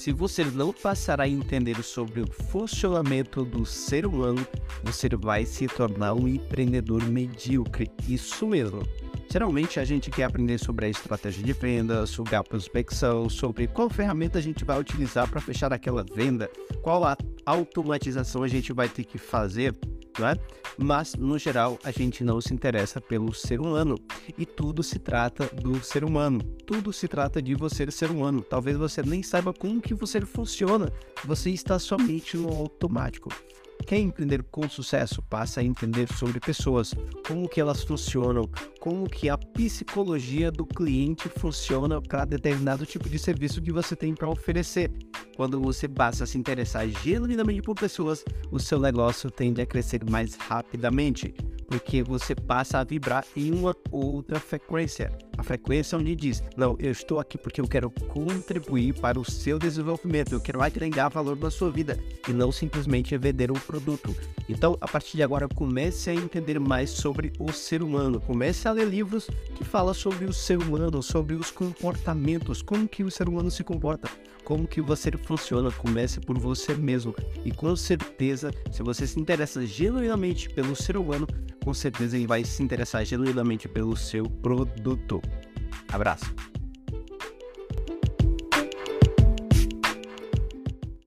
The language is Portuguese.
Se você não passar a entender sobre o funcionamento do ser humano, você vai se tornar um empreendedor medíocre. Isso mesmo. Geralmente a gente quer aprender sobre a estratégia de venda, sobre a prospecção, sobre qual ferramenta a gente vai utilizar para fechar aquela venda, qual a automatização a gente vai ter que fazer, não é? Mas no geral a gente não se interessa pelo ser humano e tudo se trata do ser humano. Tudo se trata de você ser humano. Talvez você nem saiba como que você funciona. Você está somente no automático. Quer empreender com sucesso passa a entender sobre pessoas, como que elas funcionam, como que a psicologia do cliente funciona para determinado tipo de serviço que você tem para oferecer. Quando você passa a se interessar genuinamente por pessoas, o seu negócio tende a crescer mais rapidamente porque você passa a vibrar em uma outra frequência. A frequência onde diz: Não, eu estou aqui porque eu quero contribuir para o seu desenvolvimento, eu quero agregar valor na sua vida e não simplesmente vender um produto. Então, a partir de agora, comece a entender mais sobre o ser humano. Comece a ler livros que falam sobre o ser humano, sobre os comportamentos, como que o ser humano se comporta como que você funciona, comece por você mesmo. E com certeza, se você se interessa genuinamente pelo ser humano, com certeza ele vai se interessar genuinamente pelo seu produto. Abraço!